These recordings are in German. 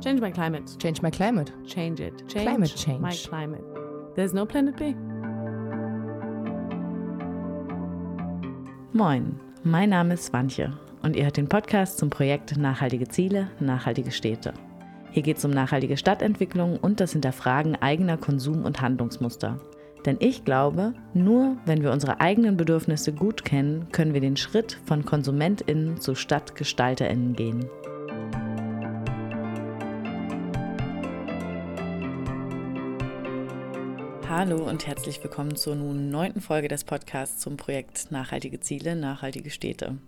Change my climate. Change my climate. Change it. Change Climate change. my climate. There's no planet B. Moin, mein Name ist Swantje und ihr hört den Podcast zum Projekt Nachhaltige Ziele, nachhaltige Städte. Hier geht es um nachhaltige Stadtentwicklung und das Hinterfragen eigener Konsum- und Handlungsmuster. Denn ich glaube, nur wenn wir unsere eigenen Bedürfnisse gut kennen, können wir den Schritt von KonsumentInnen zu StadtgestalterInnen gehen. Hallo und herzlich willkommen zur nun neunten Folge des Podcasts zum Projekt Nachhaltige Ziele, nachhaltige Städte.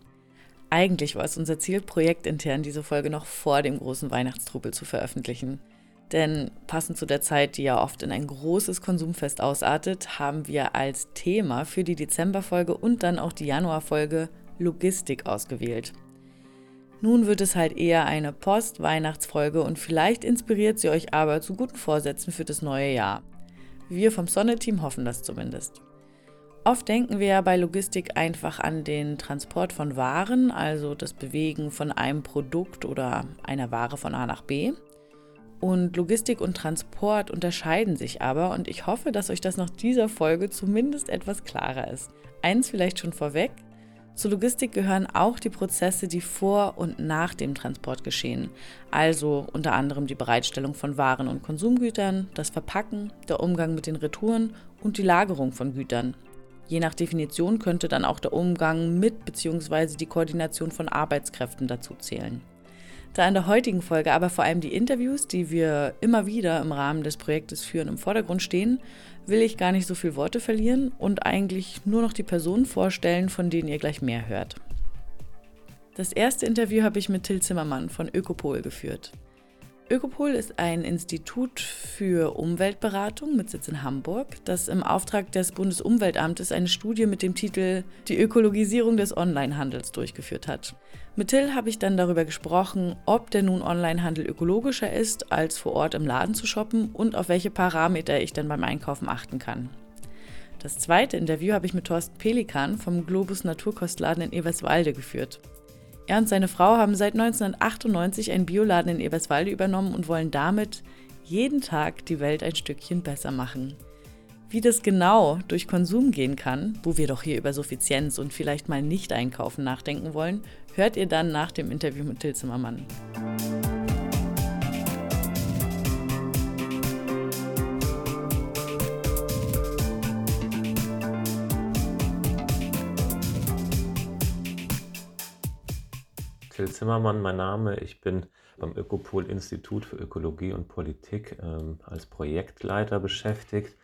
Eigentlich war es unser Ziel, projektintern diese Folge noch vor dem großen Weihnachtstrubel zu veröffentlichen. Denn passend zu der Zeit, die ja oft in ein großes Konsumfest ausartet, haben wir als Thema für die Dezemberfolge und dann auch die Januarfolge Logistik ausgewählt. Nun wird es halt eher eine Post-Weihnachtsfolge und vielleicht inspiriert sie euch aber zu guten Vorsätzen für das neue Jahr. Wir vom Sonne-Team hoffen das zumindest. Oft denken wir ja bei Logistik einfach an den Transport von Waren, also das Bewegen von einem Produkt oder einer Ware von A nach B. Und Logistik und Transport unterscheiden sich aber und ich hoffe, dass euch das nach dieser Folge zumindest etwas klarer ist. Eins vielleicht schon vorweg. Zur Logistik gehören auch die Prozesse, die vor und nach dem Transport geschehen. Also unter anderem die Bereitstellung von Waren und Konsumgütern, das Verpacken, der Umgang mit den Retouren und die Lagerung von Gütern. Je nach Definition könnte dann auch der Umgang mit bzw. die Koordination von Arbeitskräften dazu zählen. Da in der heutigen Folge aber vor allem die Interviews, die wir immer wieder im Rahmen des Projektes führen, im Vordergrund stehen, will ich gar nicht so viel Worte verlieren und eigentlich nur noch die Personen vorstellen, von denen ihr gleich mehr hört. Das erste Interview habe ich mit Till Zimmermann von Ökopol geführt. Ökopol ist ein Institut für Umweltberatung mit Sitz in Hamburg, das im Auftrag des Bundesumweltamtes eine Studie mit dem Titel Die Ökologisierung des Onlinehandels durchgeführt hat. Mit Till habe ich dann darüber gesprochen, ob der nun Onlinehandel ökologischer ist, als vor Ort im Laden zu shoppen und auf welche Parameter ich dann beim Einkaufen achten kann. Das zweite Interview habe ich mit Thorsten Pelikan vom Globus Naturkostladen in Eberswalde geführt. Er und seine Frau haben seit 1998 einen Bioladen in Eberswalde übernommen und wollen damit jeden Tag die Welt ein Stückchen besser machen. Wie das genau durch Konsum gehen kann, wo wir doch hier über Suffizienz und vielleicht mal nicht einkaufen nachdenken wollen, hört ihr dann nach dem Interview mit Till Zimmermann. Till Zimmermann, mein Name. Ich bin beim Ökopol Institut für Ökologie und Politik ähm, als Projektleiter beschäftigt.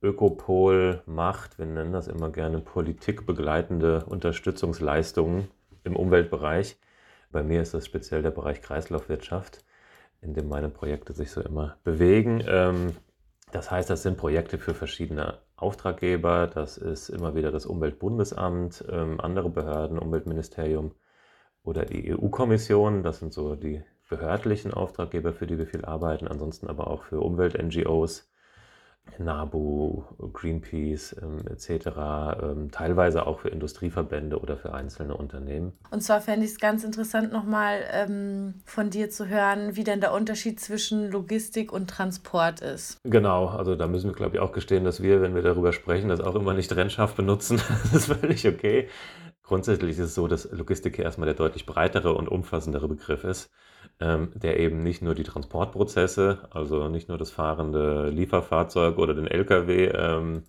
Ökopol macht, wir nennen das immer gerne politikbegleitende Unterstützungsleistungen im Umweltbereich. Bei mir ist das speziell der Bereich Kreislaufwirtschaft, in dem meine Projekte sich so immer bewegen. Ähm, das heißt, das sind Projekte für verschiedene Auftraggeber. Das ist immer wieder das Umweltbundesamt, ähm, andere Behörden, Umweltministerium oder die EU-Kommission. Das sind so die behördlichen Auftraggeber, für die wir viel arbeiten. Ansonsten aber auch für Umwelt-NGOs, NABU, Greenpeace ähm, etc., ähm, teilweise auch für Industrieverbände oder für einzelne Unternehmen. Und zwar fände ich es ganz interessant, nochmal ähm, von dir zu hören, wie denn der Unterschied zwischen Logistik und Transport ist. Genau, also da müssen wir, glaube ich, auch gestehen, dass wir, wenn wir darüber sprechen, das auch immer nicht trennscharf benutzen. das ist völlig okay. Grundsätzlich ist es so, dass Logistik erstmal der deutlich breitere und umfassendere Begriff ist, ähm, der eben nicht nur die Transportprozesse, also nicht nur das fahrende Lieferfahrzeug oder den Lkw ähm,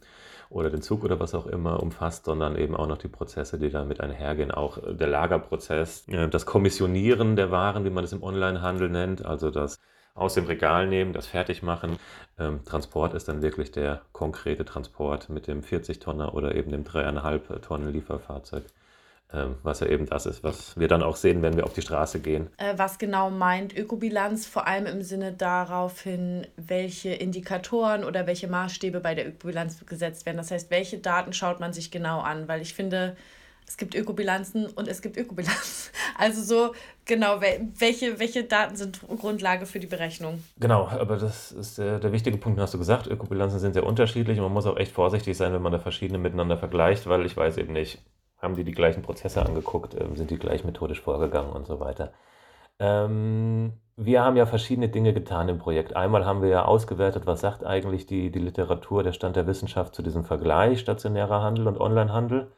oder den Zug oder was auch immer umfasst, sondern eben auch noch die Prozesse, die damit einhergehen. Auch der Lagerprozess, äh, das Kommissionieren der Waren, wie man das im Onlinehandel nennt, also das aus dem Regal nehmen, das fertig machen. Ähm, Transport ist dann wirklich der konkrete Transport mit dem 40-Tonner oder eben dem 3,5 Tonnen Lieferfahrzeug. Ähm, was ja eben das ist, was wir dann auch sehen, wenn wir auf die Straße gehen. Äh, was genau meint Ökobilanz, vor allem im Sinne darauf hin, welche Indikatoren oder welche Maßstäbe bei der Ökobilanz gesetzt werden? Das heißt, welche Daten schaut man sich genau an? Weil ich finde, es gibt Ökobilanzen und es gibt Ökobilanz. Also so, genau, welche, welche Daten sind Grundlage für die Berechnung? Genau, aber das ist der, der wichtige Punkt, den hast du gesagt. Ökobilanzen sind sehr unterschiedlich und man muss auch echt vorsichtig sein, wenn man da verschiedene miteinander vergleicht, weil ich weiß eben nicht, haben die die gleichen Prozesse angeguckt, ähm, sind die gleich methodisch vorgegangen und so weiter. Ähm, wir haben ja verschiedene Dinge getan im Projekt. Einmal haben wir ja ausgewertet, was sagt eigentlich die, die Literatur, der Stand der Wissenschaft zu diesem Vergleich stationärer Handel und Onlinehandel.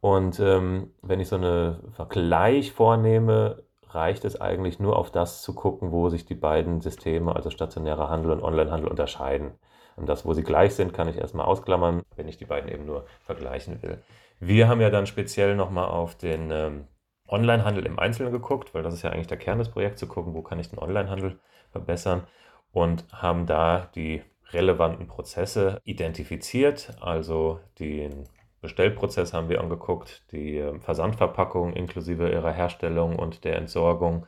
Und ähm, wenn ich so einen Vergleich vornehme, reicht es eigentlich nur auf das zu gucken, wo sich die beiden Systeme, also stationärer Handel und Onlinehandel, unterscheiden. Und das, wo sie gleich sind, kann ich erstmal ausklammern, wenn ich die beiden eben nur vergleichen will. Wir haben ja dann speziell nochmal auf den ähm, Onlinehandel im Einzelnen geguckt, weil das ist ja eigentlich der Kern des Projekts, zu gucken, wo kann ich den Onlinehandel verbessern und haben da die relevanten Prozesse identifiziert, also den Bestellprozess haben wir angeguckt, die ähm, Versandverpackung inklusive ihrer Herstellung und der Entsorgung,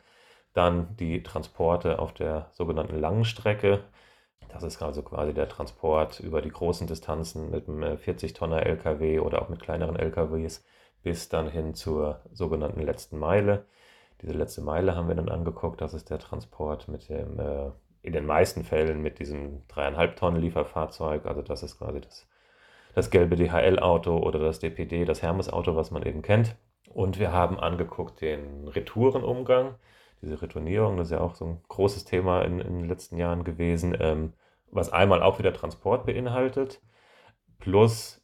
dann die Transporte auf der sogenannten langen Strecke. Das ist also quasi der Transport über die großen Distanzen mit einem 40-Tonner äh, LKW oder auch mit kleineren LKWs bis dann hin zur sogenannten letzten Meile. Diese letzte Meile haben wir dann angeguckt. Das ist der Transport mit dem, äh, in den meisten Fällen mit diesem dreieinhalb Tonnen Lieferfahrzeug. Also das ist quasi das, das gelbe DHL-Auto oder das DPD, das Hermes-Auto, was man eben kennt. Und wir haben angeguckt den Retourenumgang. Diese Retournierung, das ist ja auch so ein großes Thema in, in den letzten Jahren gewesen, ähm, was einmal auch wieder Transport beinhaltet, plus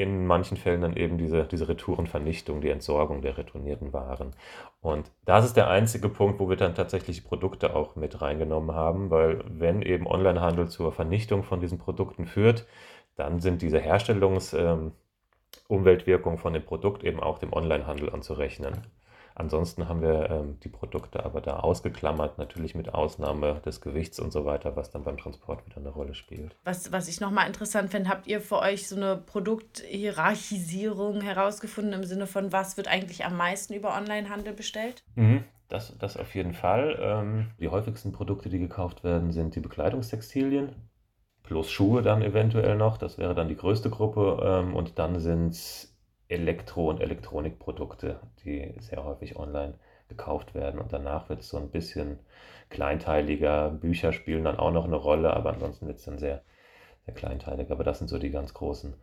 in manchen Fällen dann eben diese, diese Retourenvernichtung, die Entsorgung der retournierten Waren. Und das ist der einzige Punkt, wo wir dann tatsächlich Produkte auch mit reingenommen haben, weil wenn eben Onlinehandel zur Vernichtung von diesen Produkten führt, dann sind diese Herstellungsumweltwirkungen ähm, von dem Produkt eben auch dem Onlinehandel anzurechnen. Ansonsten haben wir ähm, die Produkte aber da ausgeklammert, natürlich mit Ausnahme des Gewichts und so weiter, was dann beim Transport wieder eine Rolle spielt. Was, was ich nochmal interessant finde, habt ihr für euch so eine Produkthierarchisierung herausgefunden im Sinne von, was wird eigentlich am meisten über Onlinehandel bestellt? Mhm. Das, das auf jeden Fall. Ähm, die häufigsten Produkte, die gekauft werden, sind die Bekleidungstextilien, plus Schuhe dann eventuell noch. Das wäre dann die größte Gruppe. Ähm, und dann sind es Elektro- und Elektronikprodukte, die sehr häufig online gekauft werden. Und danach wird es so ein bisschen kleinteiliger. Bücher spielen dann auch noch eine Rolle, aber ansonsten wird es dann sehr, sehr kleinteilig. Aber das sind so die ganz großen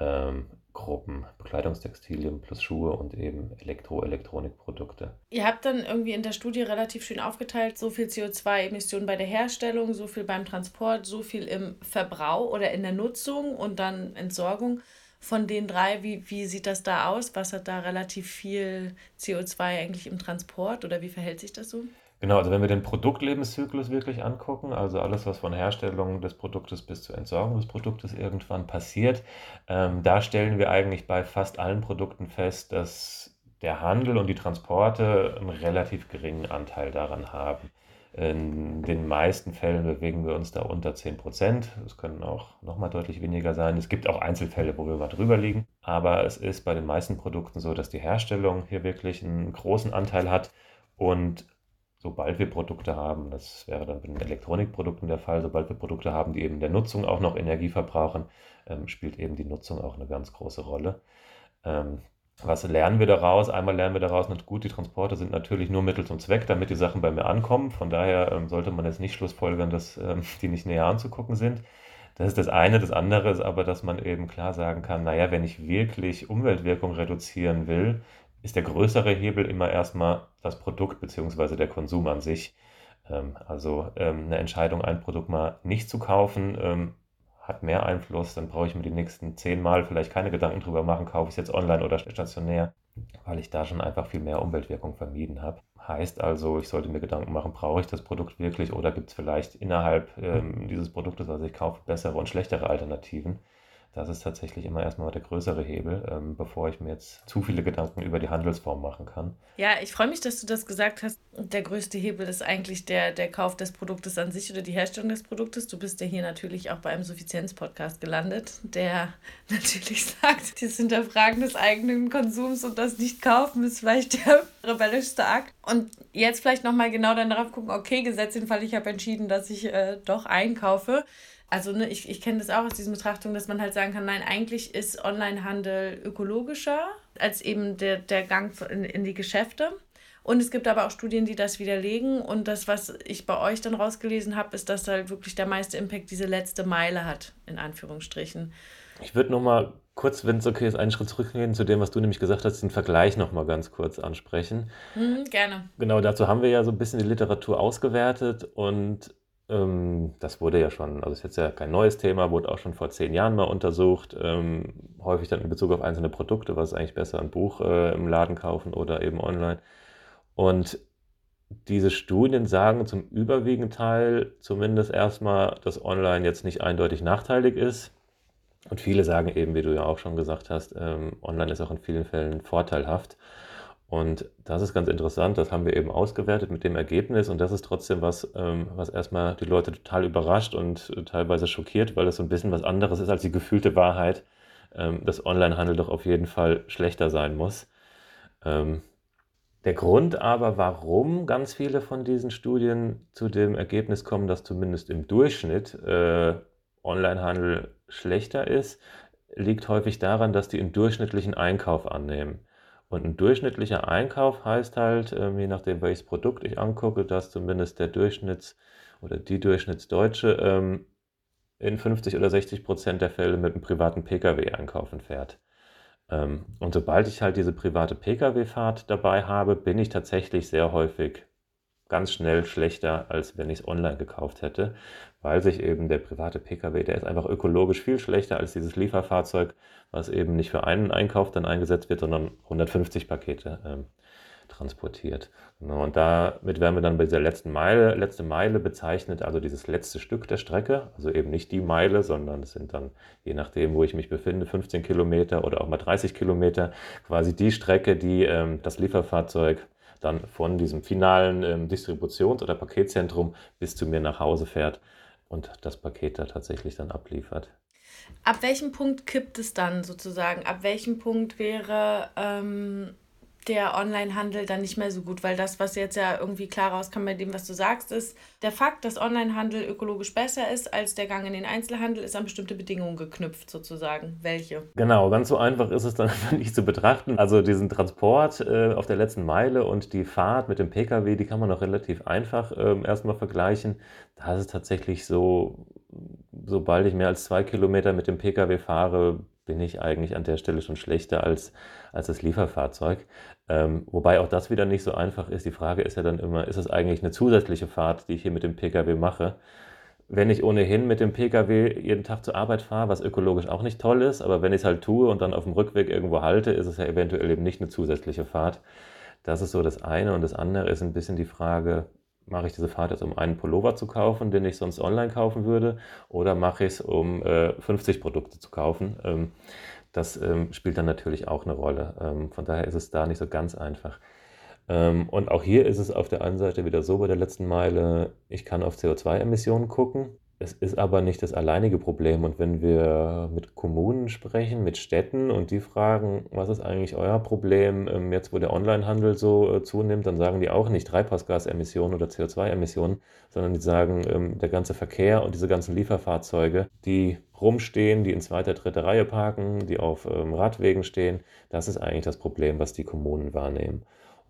ähm, Gruppen. Bekleidungstextilien plus Schuhe und eben Elektro-, Elektronikprodukte. Ihr habt dann irgendwie in der Studie relativ schön aufgeteilt, so viel CO2-Emissionen bei der Herstellung, so viel beim Transport, so viel im Verbrauch oder in der Nutzung und dann Entsorgung von den drei, wie, wie sieht das da aus? Was hat da relativ viel CO2 eigentlich im Transport oder wie verhält sich das so? Genau, also wenn wir den Produktlebenszyklus wirklich angucken, also alles, was von Herstellung des Produktes bis zur Entsorgung des Produktes irgendwann passiert, ähm, da stellen wir eigentlich bei fast allen Produkten fest, dass der Handel und die Transporte einen relativ geringen Anteil daran haben. In den meisten Fällen bewegen wir uns da unter 10 Prozent. Es können auch nochmal deutlich weniger sein. Es gibt auch Einzelfälle, wo wir mal drüber liegen. Aber es ist bei den meisten Produkten so, dass die Herstellung hier wirklich einen großen Anteil hat. Und sobald wir Produkte haben, das wäre dann bei den Elektronikprodukten der Fall, sobald wir Produkte haben, die eben der Nutzung auch noch Energie verbrauchen, ähm, spielt eben die Nutzung auch eine ganz große Rolle. Ähm, was lernen wir daraus? Einmal lernen wir daraus, gut, die Transporte sind natürlich nur Mittel zum Zweck, damit die Sachen bei mir ankommen. Von daher ähm, sollte man jetzt nicht schlussfolgern, dass ähm, die nicht näher anzugucken sind. Das ist das eine. Das andere ist aber, dass man eben klar sagen kann, naja, wenn ich wirklich Umweltwirkung reduzieren will, ist der größere Hebel immer erstmal das Produkt bzw. der Konsum an sich. Ähm, also ähm, eine Entscheidung, ein Produkt mal nicht zu kaufen, ähm, hat mehr Einfluss, dann brauche ich mir die nächsten zehn Mal vielleicht keine Gedanken drüber machen, kaufe ich es jetzt online oder stationär, weil ich da schon einfach viel mehr Umweltwirkung vermieden habe. Heißt also, ich sollte mir Gedanken machen, brauche ich das Produkt wirklich oder gibt es vielleicht innerhalb ähm, dieses Produktes, was ich kaufe, bessere und schlechtere Alternativen? Das ist tatsächlich immer erstmal der größere Hebel, ähm, bevor ich mir jetzt zu viele Gedanken über die Handelsform machen kann. Ja, ich freue mich, dass du das gesagt hast. Der größte Hebel ist eigentlich der, der Kauf des Produktes an sich oder die Herstellung des Produktes. Du bist ja hier natürlich auch bei einem Suffizienz-Podcast gelandet, der natürlich sagt, das Hinterfragen des eigenen Konsums und das Nicht-Kaufen ist vielleicht der rebellischste Akt. Und jetzt vielleicht nochmal genau dann darauf gucken, okay, Gesetz den Fall, ich habe entschieden, dass ich äh, doch einkaufe also ne, ich, ich kenne das auch aus diesen Betrachtungen, dass man halt sagen kann, nein, eigentlich ist Onlinehandel ökologischer als eben der, der Gang in, in die Geschäfte. Und es gibt aber auch Studien, die das widerlegen. Und das, was ich bei euch dann rausgelesen habe, ist, dass halt wirklich der meiste Impact diese letzte Meile hat, in Anführungsstrichen. Ich würde nochmal kurz, wenn es okay ist, einen Schritt zurückgehen zu dem, was du nämlich gesagt hast, den Vergleich nochmal ganz kurz ansprechen. Mhm, gerne. Genau, dazu haben wir ja so ein bisschen die Literatur ausgewertet und das wurde ja schon, also ist jetzt ja kein neues Thema, wurde auch schon vor zehn Jahren mal untersucht, ähm, häufig dann in Bezug auf einzelne Produkte, was ist eigentlich besser, ein Buch äh, im Laden kaufen oder eben online. Und diese Studien sagen zum überwiegenden Teil zumindest erstmal, dass online jetzt nicht eindeutig nachteilig ist. Und viele sagen eben, wie du ja auch schon gesagt hast, ähm, online ist auch in vielen Fällen vorteilhaft. Und das ist ganz interessant, das haben wir eben ausgewertet mit dem Ergebnis und das ist trotzdem was, ähm, was erstmal die Leute total überrascht und teilweise schockiert, weil es so ein bisschen was anderes ist als die gefühlte Wahrheit, ähm, dass Onlinehandel doch auf jeden Fall schlechter sein muss. Ähm, der Grund aber, warum ganz viele von diesen Studien zu dem Ergebnis kommen, dass zumindest im Durchschnitt äh, Onlinehandel schlechter ist, liegt häufig daran, dass die einen durchschnittlichen Einkauf annehmen. Und ein durchschnittlicher Einkauf heißt halt, ähm, je nachdem, welches Produkt ich angucke, dass zumindest der Durchschnitts- oder die Durchschnittsdeutsche ähm, in 50 oder 60 Prozent der Fälle mit einem privaten Pkw einkaufen fährt. Ähm, und sobald ich halt diese private Pkw-Fahrt dabei habe, bin ich tatsächlich sehr häufig ganz schnell schlechter, als wenn ich es online gekauft hätte, weil sich eben der private Pkw, der ist einfach ökologisch viel schlechter als dieses Lieferfahrzeug, was eben nicht für einen Einkauf dann eingesetzt wird, sondern 150 Pakete ähm, transportiert. Genau, und damit werden wir dann bei dieser letzten Meile, letzte Meile bezeichnet, also dieses letzte Stück der Strecke, also eben nicht die Meile, sondern es sind dann, je nachdem, wo ich mich befinde, 15 Kilometer oder auch mal 30 Kilometer, quasi die Strecke, die ähm, das Lieferfahrzeug dann von diesem finalen ähm, Distributions- oder Paketzentrum bis zu mir nach Hause fährt und das Paket da tatsächlich dann abliefert. Ab welchem Punkt kippt es dann sozusagen? Ab welchem Punkt wäre ähm, der Onlinehandel dann nicht mehr so gut, weil das, was jetzt ja irgendwie klar rauskam bei dem, was du sagst, ist, der Fakt, dass Onlinehandel ökologisch besser ist als der Gang in den Einzelhandel, ist an bestimmte Bedingungen geknüpft sozusagen. Welche? Genau, ganz so einfach ist es dann nicht zu betrachten. Also diesen Transport äh, auf der letzten Meile und die Fahrt mit dem Pkw, die kann man noch relativ einfach äh, erstmal vergleichen. Da ist es tatsächlich so, sobald ich mehr als zwei Kilometer mit dem Pkw fahre, bin ich eigentlich an der Stelle schon schlechter als, als das Lieferfahrzeug. Ähm, wobei auch das wieder nicht so einfach ist. Die Frage ist ja dann immer, ist es eigentlich eine zusätzliche Fahrt, die ich hier mit dem Pkw mache? Wenn ich ohnehin mit dem Pkw jeden Tag zur Arbeit fahre, was ökologisch auch nicht toll ist, aber wenn ich es halt tue und dann auf dem Rückweg irgendwo halte, ist es ja eventuell eben nicht eine zusätzliche Fahrt. Das ist so das eine. Und das andere ist ein bisschen die Frage, mache ich diese Fahrt jetzt, um einen Pullover zu kaufen, den ich sonst online kaufen würde, oder mache ich es, um äh, 50 Produkte zu kaufen? Ähm, das ähm, spielt dann natürlich auch eine Rolle. Ähm, von daher ist es da nicht so ganz einfach. Ähm, und auch hier ist es auf der einen Seite wieder so bei der letzten Meile, ich kann auf CO2-Emissionen gucken. Es ist aber nicht das alleinige Problem. Und wenn wir mit Kommunen sprechen, mit Städten und die fragen, was ist eigentlich euer Problem, ähm, jetzt wo der Onlinehandel so äh, zunimmt, dann sagen die auch nicht Treibhausgasemissionen oder CO2-Emissionen, sondern die sagen, ähm, der ganze Verkehr und diese ganzen Lieferfahrzeuge, die rumstehen, die in zweiter, dritter Reihe parken, die auf ähm, Radwegen stehen, das ist eigentlich das Problem, was die Kommunen wahrnehmen.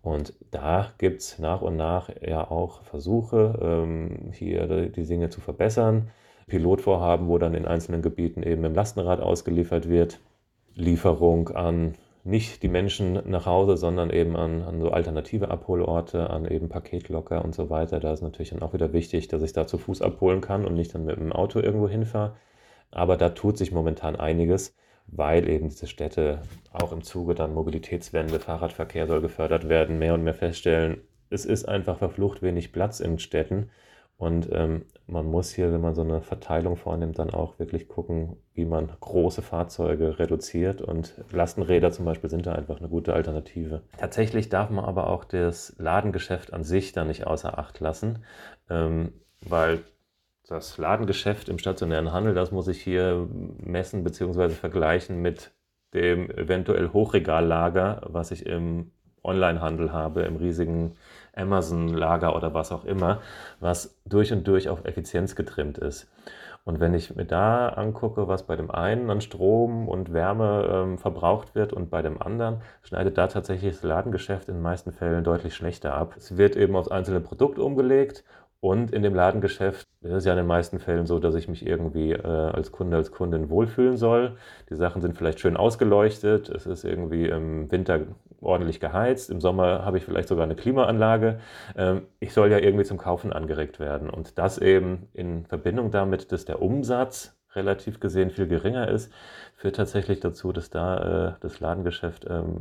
Und da gibt es nach und nach ja auch Versuche, ähm, hier die Dinge zu verbessern. Pilotvorhaben, wo dann in einzelnen Gebieten eben im Lastenrad ausgeliefert wird. Lieferung an nicht die Menschen nach Hause, sondern eben an, an so alternative Abholorte, an eben Paketlocker und so weiter. Da ist natürlich dann auch wieder wichtig, dass ich da zu Fuß abholen kann und nicht dann mit dem Auto irgendwo hinfahre. Aber da tut sich momentan einiges weil eben diese Städte auch im Zuge dann Mobilitätswende, Fahrradverkehr soll gefördert werden, mehr und mehr feststellen, es ist einfach verflucht wenig Platz in Städten. Und ähm, man muss hier, wenn man so eine Verteilung vornimmt, dann auch wirklich gucken, wie man große Fahrzeuge reduziert. Und Lastenräder zum Beispiel sind da einfach eine gute Alternative. Tatsächlich darf man aber auch das Ladengeschäft an sich da nicht außer Acht lassen, ähm, weil das Ladengeschäft im stationären Handel, das muss ich hier messen bzw. vergleichen mit dem eventuell Hochregallager, was ich im Onlinehandel habe, im riesigen Amazon-Lager oder was auch immer, was durch und durch auf Effizienz getrimmt ist. Und wenn ich mir da angucke, was bei dem einen an Strom und Wärme ähm, verbraucht wird und bei dem anderen, schneidet da tatsächlich das Ladengeschäft in den meisten Fällen deutlich schlechter ab. Es wird eben aufs einzelne Produkt umgelegt Und in dem Ladengeschäft ist es ja in den meisten Fällen so, dass ich mich irgendwie äh, als Kunde, als Kundin wohlfühlen soll. Die Sachen sind vielleicht schön ausgeleuchtet. Es ist irgendwie im Winter ordentlich geheizt. Im Sommer habe ich vielleicht sogar eine Klimaanlage. Ähm, ich soll ja irgendwie zum Kaufen angeregt werden. Und das eben in Verbindung damit, dass der Umsatz relativ gesehen viel geringer ist, führt tatsächlich dazu, dass da äh, das Ladengeschäft ähm,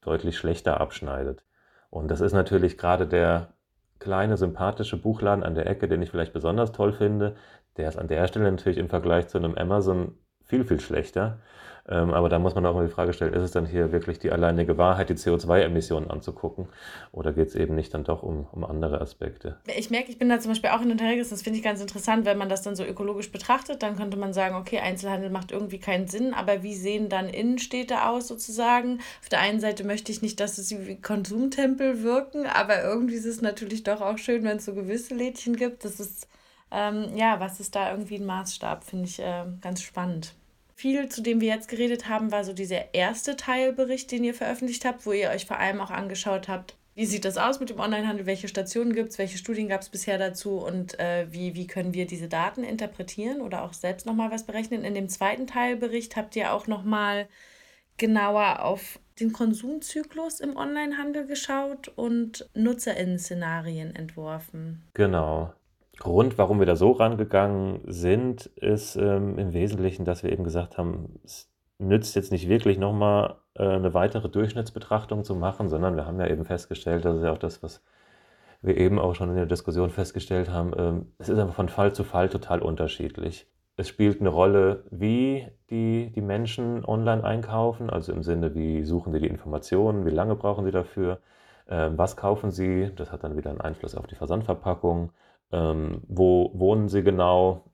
deutlich schlechter abschneidet. Und das ist natürlich gerade der kleine, sympathische Buchladen an der Ecke, den ich vielleicht besonders toll finde, der ist an der Stelle natürlich im Vergleich zu einem Amazon viel, viel schlechter. Ähm, aber da muss man auch mal die Frage stellen, ist es dann hier wirklich die alleinige Wahrheit, die CO2-Emissionen anzugucken? Oder geht es eben nicht dann doch um, um andere Aspekte? Ich merke, ich bin da zum Beispiel auch in unterwegs, das finde ich ganz interessant, wenn man das dann so ökologisch betrachtet, dann könnte man sagen, okay, Einzelhandel macht irgendwie keinen Sinn, aber wie sehen dann Innenstädte aus sozusagen? Auf der einen Seite möchte ich nicht, dass es wie Konsumtempel wirken, aber irgendwie ist es natürlich doch auch schön, wenn es so gewisse Lädchen gibt. Das ist, ähm, ja, was ist da irgendwie ein Maßstab, finde ich äh, ganz spannend. Viel, zu dem wir jetzt geredet haben, war so dieser erste Teilbericht, den ihr veröffentlicht habt, wo ihr euch vor allem auch angeschaut habt, wie sieht das aus mit dem Onlinehandel, welche Stationen gibt es, welche Studien gab es bisher dazu und äh, wie, wie können wir diese Daten interpretieren oder auch selbst nochmal was berechnen. In dem zweiten Teilbericht habt ihr auch nochmal genauer auf den Konsumzyklus im Onlinehandel geschaut und Nutzerinnen-Szenarien entworfen. Genau. Grund, warum wir da so rangegangen sind, ist ähm, im Wesentlichen, dass wir eben gesagt haben, es nützt jetzt nicht wirklich nochmal äh, eine weitere Durchschnittsbetrachtung zu machen, sondern wir haben ja eben festgestellt, das ist ja auch das, was wir eben auch schon in der Diskussion festgestellt haben, ähm, es ist einfach von Fall zu Fall total unterschiedlich. Es spielt eine Rolle, wie die, die Menschen online einkaufen, also im Sinne, wie suchen sie die Informationen, wie lange brauchen sie dafür, äh, was kaufen sie, das hat dann wieder einen Einfluss auf die Versandverpackung ähm, wo wohnen sie genau?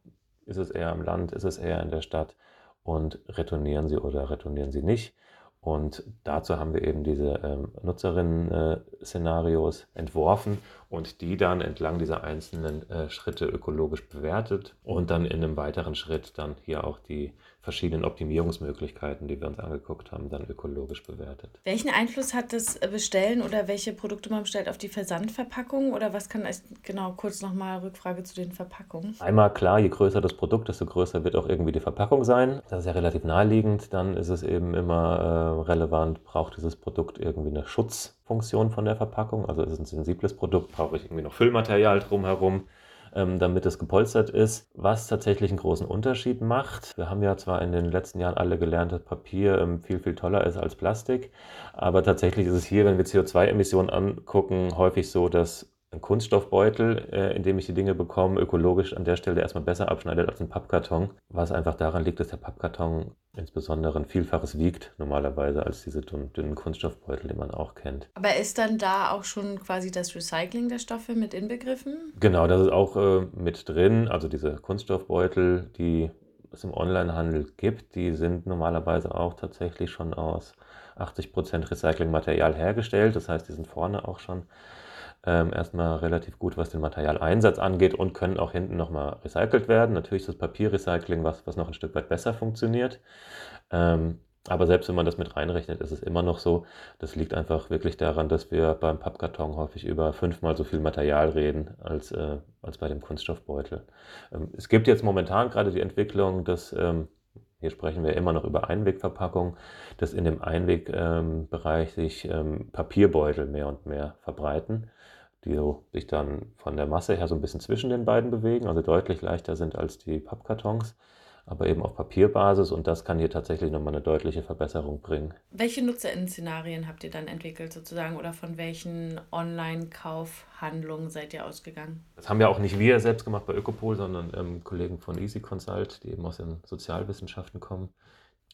Ist es eher im Land? Ist es eher in der Stadt? Und retournieren sie oder retournieren sie nicht? Und dazu haben wir eben diese ähm, Nutzerinnen-Szenarios äh, entworfen und die dann entlang dieser einzelnen äh, Schritte ökologisch bewertet und dann in einem weiteren Schritt dann hier auch die verschiedenen Optimierungsmöglichkeiten, die wir uns angeguckt haben, dann ökologisch bewertet. Welchen Einfluss hat das Bestellen oder welche Produkte man bestellt auf die Versandverpackung oder was kann genau kurz nochmal Rückfrage zu den Verpackungen? Einmal klar, je größer das Produkt, desto größer wird auch irgendwie die Verpackung sein. Das ist ja relativ naheliegend. Dann ist es eben immer äh, relevant, braucht dieses Produkt irgendwie eine Schutzfunktion von der Verpackung. Also ist es ein sensibles Produkt, brauche ich irgendwie noch Füllmaterial drumherum ähm, damit es gepolstert ist, was tatsächlich einen großen Unterschied macht. Wir haben ja zwar in den letzten Jahren alle gelernt, dass Papier ähm, viel, viel toller ist als Plastik, aber tatsächlich ist es hier, wenn wir CO2-Emissionen angucken, häufig so, dass ein Kunststoffbeutel, äh, in dem ich die Dinge bekomme, ökologisch an der Stelle erstmal besser abschneidet als ein Pappkarton, was einfach daran liegt, dass der Pappkarton insbesondere ein Vielfaches wiegt normalerweise als diese dünnen, Kunststoffbeutel, die man auch kennt. Aber ist dann da auch schon quasi das Recycling der Stoffe mit inbegriffen? Genau, das ist auch äh, mit drin. Also diese Kunststoffbeutel, die es im Onlinehandel gibt, die sind normalerweise auch tatsächlich schon aus 80% Recyclingmaterial hergestellt. Das heißt, die sind vorne auch schon ähm, erstmal relativ gut, was den Materialeinsatz angeht und können auch hinten nochmal recycelt werden. Natürlich ist das Papierrecycling was, was noch ein Stück weit besser funktioniert. Ähm, aber selbst wenn man das mit reinrechnet, ist es immer noch so. Das liegt einfach wirklich daran, dass wir beim Pappkarton häufig über fünfmal so viel Material reden als, äh, als bei dem Kunststoffbeutel. Ähm, es gibt jetzt momentan gerade die Entwicklung, dass ähm, hier sprechen wir immer noch über Einwegverpackung, dass in dem Einwegbereich ähm, sich ähm, Papierbeutel mehr und mehr verbreiten die so sich dann von der Masse her so ein bisschen zwischen den beiden bewegen, also deutlich leichter sind als die Pappkartons, aber eben auf Papierbasis und das kann hier tatsächlich nochmal eine deutliche Verbesserung bringen. Welche NutzerInnen-Szenarien habt ihr dann entwickelt sozusagen oder von welchen Online-Kaufhandlungen seid ihr ausgegangen? Das haben ja auch nicht wir selbst gemacht bei Ökopol, sondern ähm, Kollegen von Easy Consult, die eben aus den Sozialwissenschaften kommen.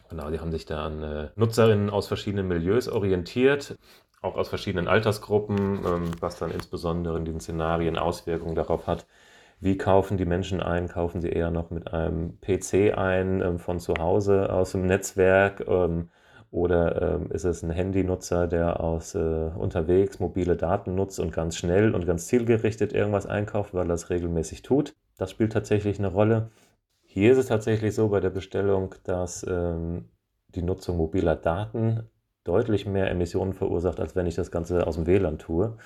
Genau, die haben sich da an äh, Nutzerinnen aus verschiedenen Milieus orientiert auch aus verschiedenen Altersgruppen, ähm, was dann insbesondere in diesen Szenarien Auswirkungen darauf hat, wie kaufen die Menschen ein? Kaufen sie eher noch mit einem PC ein, ähm, von zu Hause aus dem Netzwerk? Ähm, oder ist es ein Handynutzer, der aus äh, unterwegs mobile Daten nutzt und ganz schnell und ganz zielgerichtet irgendwas einkauft, weil er das regelmäßig tut? Das spielt tatsächlich eine Rolle. Hier ist es tatsächlich so bei der Bestellung, dass die Nutzung mobiler Daten deutlich mehr Emissionen verursacht, als wenn ich das Ganze aus dem WLAN tue.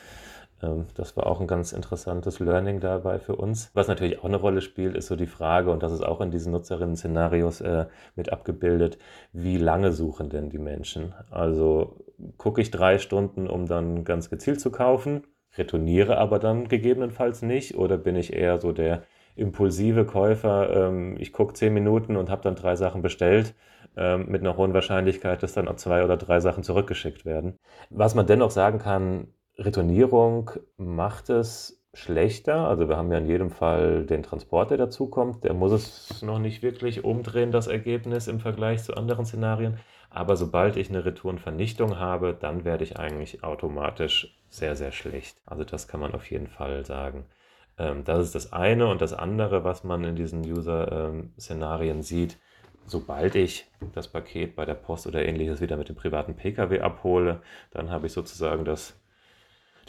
Ähm, das war auch ein ganz interessantes Learning dabei für uns. Was natürlich auch eine Rolle spielt, ist so die Frage, und das ist auch in diesen Nutzerinnen-Szenarios äh, mit abgebildet, wie lange suchen denn die Menschen? Also gucke ich drei Stunden, um dann ganz gezielt zu kaufen, retourniere aber dann gegebenenfalls nicht, oder bin ich eher so der impulsive Käufer, ähm, ich gucke zehn Minuten und habe dann drei Sachen bestellt, ähm, mit einer hohen Wahrscheinlichkeit, dass dann auch zwei oder drei Sachen zurückgeschickt werden. Was man dennoch sagen kann, Retournierung macht es schlechter. Also wir haben ja in jedem Fall den Transport, der dazukommt. Der muss es noch nicht wirklich umdrehen, das Ergebnis im Vergleich zu anderen Szenarien. Aber sobald ich eine Retourenvernichtung habe, dann werde ich eigentlich automatisch sehr, sehr schlecht. Also das kann man auf jeden Fall sagen. Ähm, das ist das eine. Und das andere, was man in diesen User-Szenarien sieht, sobald ich das Paket bei der Post oder ähnliches wieder mit dem privaten Pkw abhole, dann habe ich sozusagen das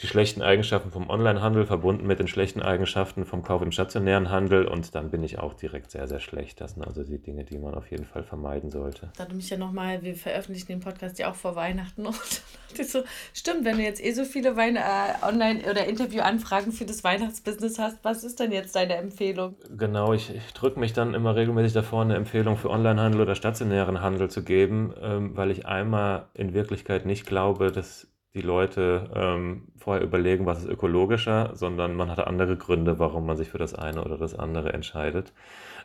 die schlechten Eigenschaften vom Onlinehandel verbunden mit den schlechten Eigenschaften vom Kauf im stationären Handel und dann bin ich auch direkt sehr, sehr schlecht. Das sind also die Dinge, die man auf jeden Fall vermeiden sollte. Da du mich ja nochmal, wir veröffentlichen den Podcast ja auch vor Weihnachten und dachte ich so, stimmt, wenn du jetzt eh so viele Weine, äh, Online- oder Interviewanfragen für das Weihnachtsbusiness hast, was ist denn jetzt deine Empfehlung? Genau, ich, ich drücke mich dann immer regelmäßig davor, eine Empfehlung für Onlinehandel oder stationären Handel zu geben, ähm, weil ich einmal in Wirklichkeit nicht glaube, dass die Leute ähm, vorher überlegen, was ist ökologischer, sondern man hat andere Gründe, warum man sich für das eine oder das andere entscheidet.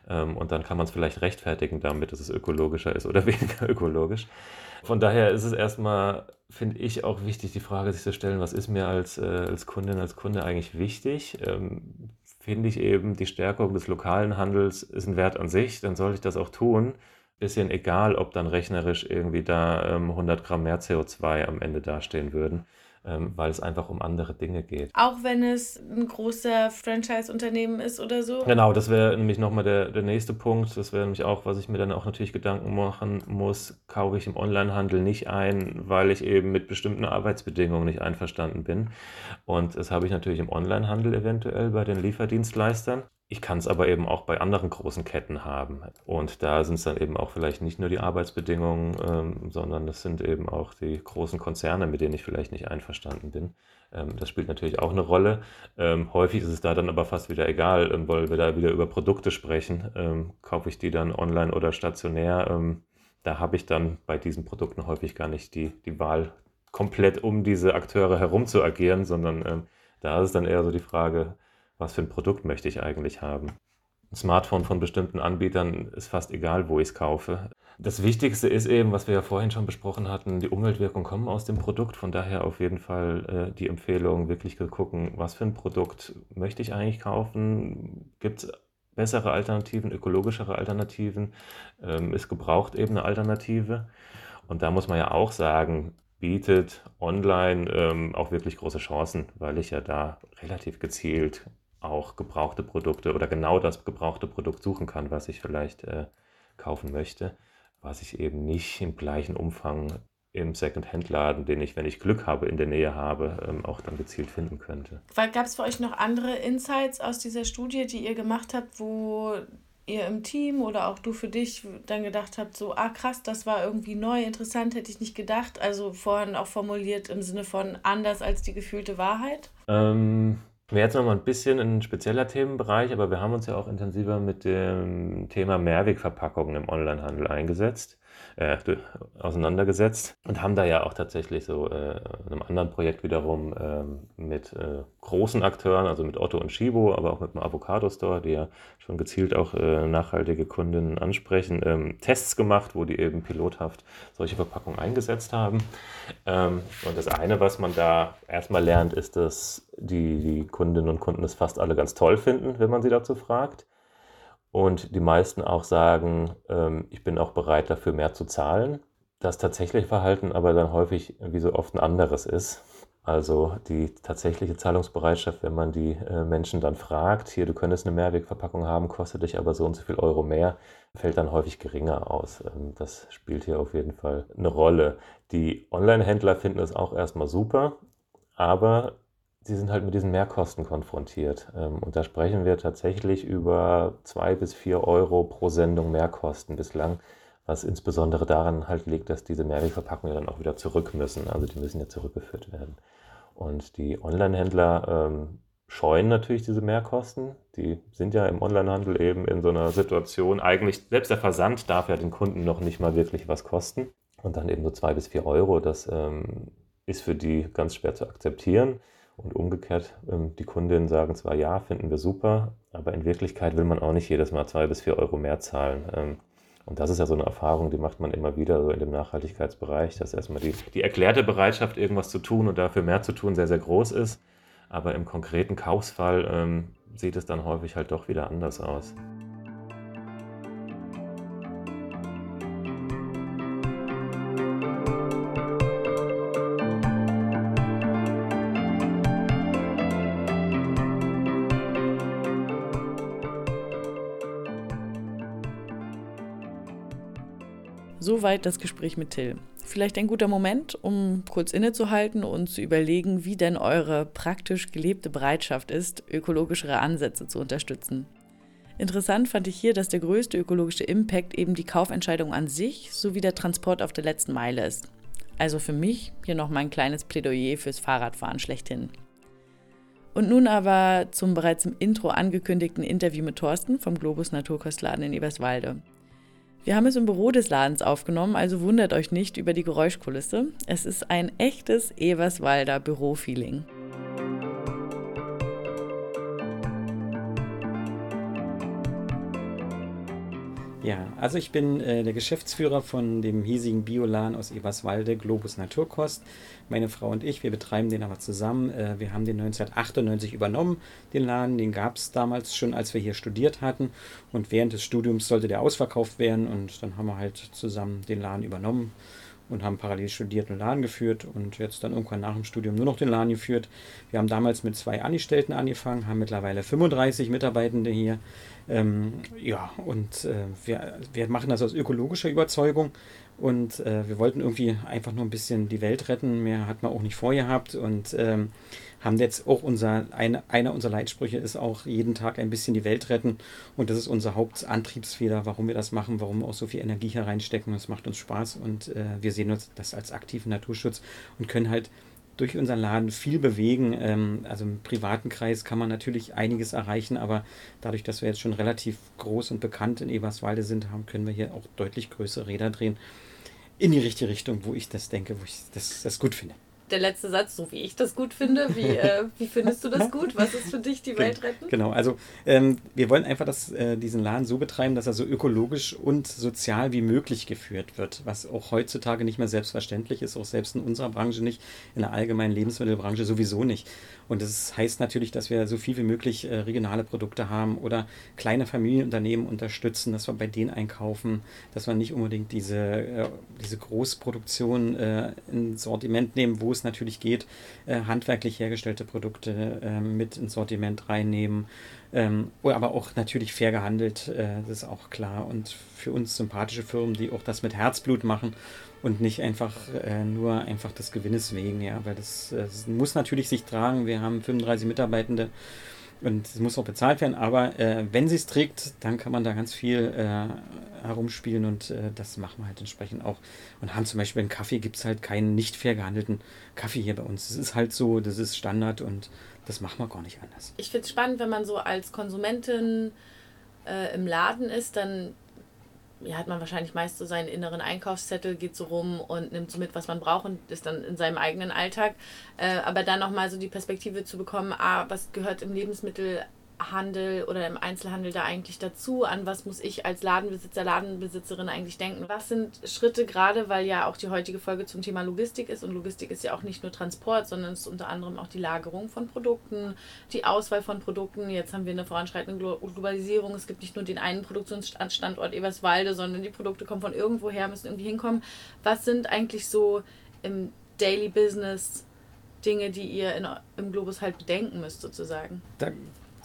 Ähm, und dann kann man es vielleicht rechtfertigen damit, dass es ökologischer ist oder weniger ökologisch. Von daher ist es erstmal, finde ich, auch wichtig, die Frage sich zu stellen, was ist mir als, äh, als Kundin, als Kunde eigentlich wichtig? Ähm, finde ich eben, die Stärkung des lokalen Handels ist ein Wert an sich, dann sollte ich das auch tun bisschen egal, ob dann rechnerisch irgendwie da ähm, 100 Gramm mehr CO2 am Ende dastehen würden ähm, weil es einfach um andere Dinge geht. Auch wenn es ein großer Franchise-Unternehmen ist oder so? Genau, das wäre nämlich nochmal der, der nächste Punkt. Das wäre nämlich auch, was ich mir dann auch natürlich Gedanken machen muss, kaufe ich im Onlinehandel nicht ein, weil ich eben mit bestimmten Arbeitsbedingungen nicht einverstanden bin. Und das habe ich natürlich im Onlinehandel eventuell bei den Lieferdienstleistern. Ich kann es aber eben auch bei anderen großen Ketten haben. Und da sind es dann eben auch vielleicht nicht nur die Arbeitsbedingungen, ähm, sondern das sind eben auch die großen Konzerne, mit denen ich vielleicht nicht einverstanden bin. Ähm, das spielt natürlich auch eine Rolle. Ähm, häufig ist es da dann aber fast wieder egal, ähm, weil wir da wieder über Produkte sprechen. Ähm, kaufe ich die dann online oder stationär? Ähm, da habe ich dann bei diesen Produkten häufig gar nicht die, die Wahl, komplett um diese Akteure herum zu agieren, sondern da ist es dann eher so die Frage, was für ein Produkt möchte ich eigentlich haben. Ein Smartphone von bestimmten Anbietern ist fast egal, wo ich es kaufe. Das Wichtigste ist eben, was wir ja vorhin schon besprochen hatten, die Umweltwirkung kommen aus dem Produkt. Von daher auf jeden Fall äh, die Empfehlung, wirklich zu gucken, was für ein Produkt möchte ich eigentlich kaufen? Gibt es bessere Alternativen, ökologischere Alternativen? Ähm, ist gebraucht eben eine Alternative? Und da muss man ja auch sagen, bietet online ähm, auch wirklich große Chancen, weil ich ja da relativ gezielt auch gebrauchte Produkte oder genau das gebrauchte Produkt suchen kann, was ich vielleicht äh, kaufen möchte, was ich eben nicht im gleichen Umfang im Second-Hand-Laden, den ich, wenn ich Glück habe, in der Nähe habe, ähm, auch dann gezielt finden könnte. Gab es für euch noch andere Insights aus dieser Studie, die ihr gemacht habt, wo ihr im Team oder auch du für dich dann gedacht habt, so, ah krass, das war irgendwie neu, interessant, hätte ich nicht gedacht. Also vorhin auch formuliert im Sinne von anders als die gefühlte Wahrheit? Ähm, Wäre jetzt nochmal ein bisschen ein spezieller Themenbereich, aber wir haben uns ja auch intensiver mit dem Thema Mehrwegverpackungen im Onlinehandel eingesetzt äh, auseinandergesetzt und haben da ja auch tatsächlich so äh, in einem anderen Projekt wiederum äh, mit großen Akteuren, also mit Otto und Shibo, aber auch mit dem Avocado Store, die ja schon gezielt auch äh, nachhaltige Kundinnen ansprechen, ähm, Tests gemacht, wo die eben pilothaft solche Verpackungen eingesetzt haben. Ähm, und das eine, was man da erstmal lernt, ist, dass die, die Kundinnen und Kunden das fast alle ganz toll finden, wenn man sie dazu fragt und die meisten auch sagen, ähm, ich bin auch bereit dafür mehr zu zahlen. Das tatsächliche Verhalten aber dann häufig wie so oft ein anderes ist. Also die tatsächliche Zahlungsbereitschaft, wenn man die äh, Menschen dann fragt, hier, du könntest eine Mehrwegverpackung haben, kostet dich aber so und so viel Euro mehr, fällt dann häufig geringer aus. Ähm, das spielt hier auf jeden Fall eine Rolle. Die Online-Händler finden es auch erstmal super, aber sie sind halt mit diesen Mehrkosten konfrontiert. Ähm, und da sprechen wir tatsächlich über zwei bis vier Euro pro Sendung Mehrkosten bislang, was insbesondere daran halt liegt, dass diese Mehrwegverpackungen dann auch wieder zurück müssen. Also die müssen ja zurückgeführt werden. Und die Online-Händler ähm, scheuen natürlich diese Mehrkosten. Die sind ja im Onlinehandel eben in so einer Situation, eigentlich selbst der Versand darf ja den Kunden noch nicht mal wirklich was kosten. Und dann eben so zwei bis vier Euro, das ähm, ist für die ganz schwer zu akzeptieren. Und umgekehrt, ähm, die Kundinnen sagen zwar ja, finden wir super, aber in Wirklichkeit will man auch nicht jedes Mal zwei bis vier Euro mehr zahlen. Ähm, und das ist ja so eine Erfahrung, die macht man immer wieder so in dem Nachhaltigkeitsbereich, dass erstmal die, die erklärte Bereitschaft, irgendwas zu tun und dafür mehr zu tun, sehr, sehr groß ist. Aber im konkreten Kaufsfall ähm, sieht es dann häufig halt doch wieder anders aus. Soweit das Gespräch mit Till. Vielleicht ein guter Moment, um kurz innezuhalten und zu überlegen, wie denn eure praktisch gelebte Bereitschaft ist, ökologischere Ansätze zu unterstützen. Interessant fand ich hier, dass der größte ökologische Impact eben die Kaufentscheidung an sich sowie der Transport auf der letzten Meile ist. Also für mich hier noch mein kleines Plädoyer fürs Fahrradfahren schlechthin. Und nun aber zum bereits im Intro angekündigten Interview mit Thorsten vom Globus Naturkostladen in Eberswalde. Wir haben es im Büro des Ladens aufgenommen, also wundert euch nicht über die Geräuschkulisse. Es ist ein echtes Everswalder Bürofeeling. Ja, also ich bin äh, der Geschäftsführer von dem hiesigen Biolan aus Eberswalde, Globus Naturkost. Meine Frau und ich, wir betreiben den aber zusammen. Äh, wir haben den 1998 übernommen, den Laden. Den gab es damals schon, als wir hier studiert hatten. Und während des Studiums sollte der ausverkauft werden. Und dann haben wir halt zusammen den Laden übernommen und haben parallel studiert und Laden geführt und jetzt dann irgendwann nach dem Studium nur noch den Laden geführt. Wir haben damals mit zwei Angestellten angefangen, haben mittlerweile 35 Mitarbeitende hier. Ähm, ja, und äh, wir, wir machen das aus ökologischer Überzeugung und äh, wir wollten irgendwie einfach nur ein bisschen die Welt retten. Mehr hat man auch nicht vorgehabt und ähm, haben jetzt auch unser, eine, einer unserer Leitsprüche ist auch jeden Tag ein bisschen die Welt retten. Und das ist unser Hauptantriebsfehler, warum wir das machen, warum wir auch so viel Energie hier reinstecken. Das macht uns Spaß und äh, wir sehen uns das als aktiven Naturschutz und können halt durch unseren Laden viel bewegen. Ähm, also im privaten Kreis kann man natürlich einiges erreichen, aber dadurch, dass wir jetzt schon relativ groß und bekannt in Eberswalde sind, haben, können wir hier auch deutlich größere Räder drehen in die richtige Richtung, wo ich das denke, wo ich das, das gut finde der letzte Satz, so wie ich das gut finde. Wie, äh, wie findest du das gut? Was ist für dich die Welt retten? Genau, also ähm, wir wollen einfach das, äh, diesen Laden so betreiben, dass er so ökologisch und sozial wie möglich geführt wird, was auch heutzutage nicht mehr selbstverständlich ist, auch selbst in unserer Branche nicht, in der allgemeinen Lebensmittelbranche sowieso nicht. Und das heißt natürlich, dass wir so viel wie möglich äh, regionale Produkte haben oder kleine Familienunternehmen unterstützen, dass wir bei denen einkaufen, dass wir nicht unbedingt diese, äh, diese Großproduktion äh, ins Sortiment nehmen, wo es natürlich geht, äh, handwerklich hergestellte Produkte äh, mit ins Sortiment reinnehmen. Ähm, aber auch natürlich fair gehandelt, äh, das ist auch klar. Und für uns sympathische Firmen, die auch das mit Herzblut machen und nicht einfach äh, nur einfach des Gewinnes wegen, ja, weil das, das, muss natürlich sich tragen. Wir haben 35 Mitarbeitende und es muss auch bezahlt werden, aber äh, wenn sie es trägt, dann kann man da ganz viel äh, herumspielen und äh, das machen wir halt entsprechend auch. Und haben zum Beispiel einen Kaffee, gibt es halt keinen nicht fair gehandelten Kaffee hier bei uns. Das ist halt so, das ist Standard und das machen wir gar nicht anders. Ich finde es spannend, wenn man so als Konsumentin äh, im Laden ist, dann ja, hat man wahrscheinlich meist so seinen inneren Einkaufszettel, geht so rum und nimmt so mit, was man braucht und ist dann in seinem eigenen Alltag. Äh, aber dann nochmal so die Perspektive zu bekommen, ah, was gehört im Lebensmittel Handel oder im Einzelhandel da eigentlich dazu? An was muss ich als Ladenbesitzer, Ladenbesitzerin eigentlich denken? Was sind Schritte gerade, weil ja auch die heutige Folge zum Thema Logistik ist und Logistik ist ja auch nicht nur Transport, sondern es ist unter anderem auch die Lagerung von Produkten, die Auswahl von Produkten. Jetzt haben wir eine voranschreitende Globalisierung. Es gibt nicht nur den einen Produktionsstandort Eberswalde, sondern die Produkte kommen von irgendwoher, müssen irgendwie hinkommen. Was sind eigentlich so im Daily Business Dinge, die ihr in, im Globus halt bedenken müsst, sozusagen? Da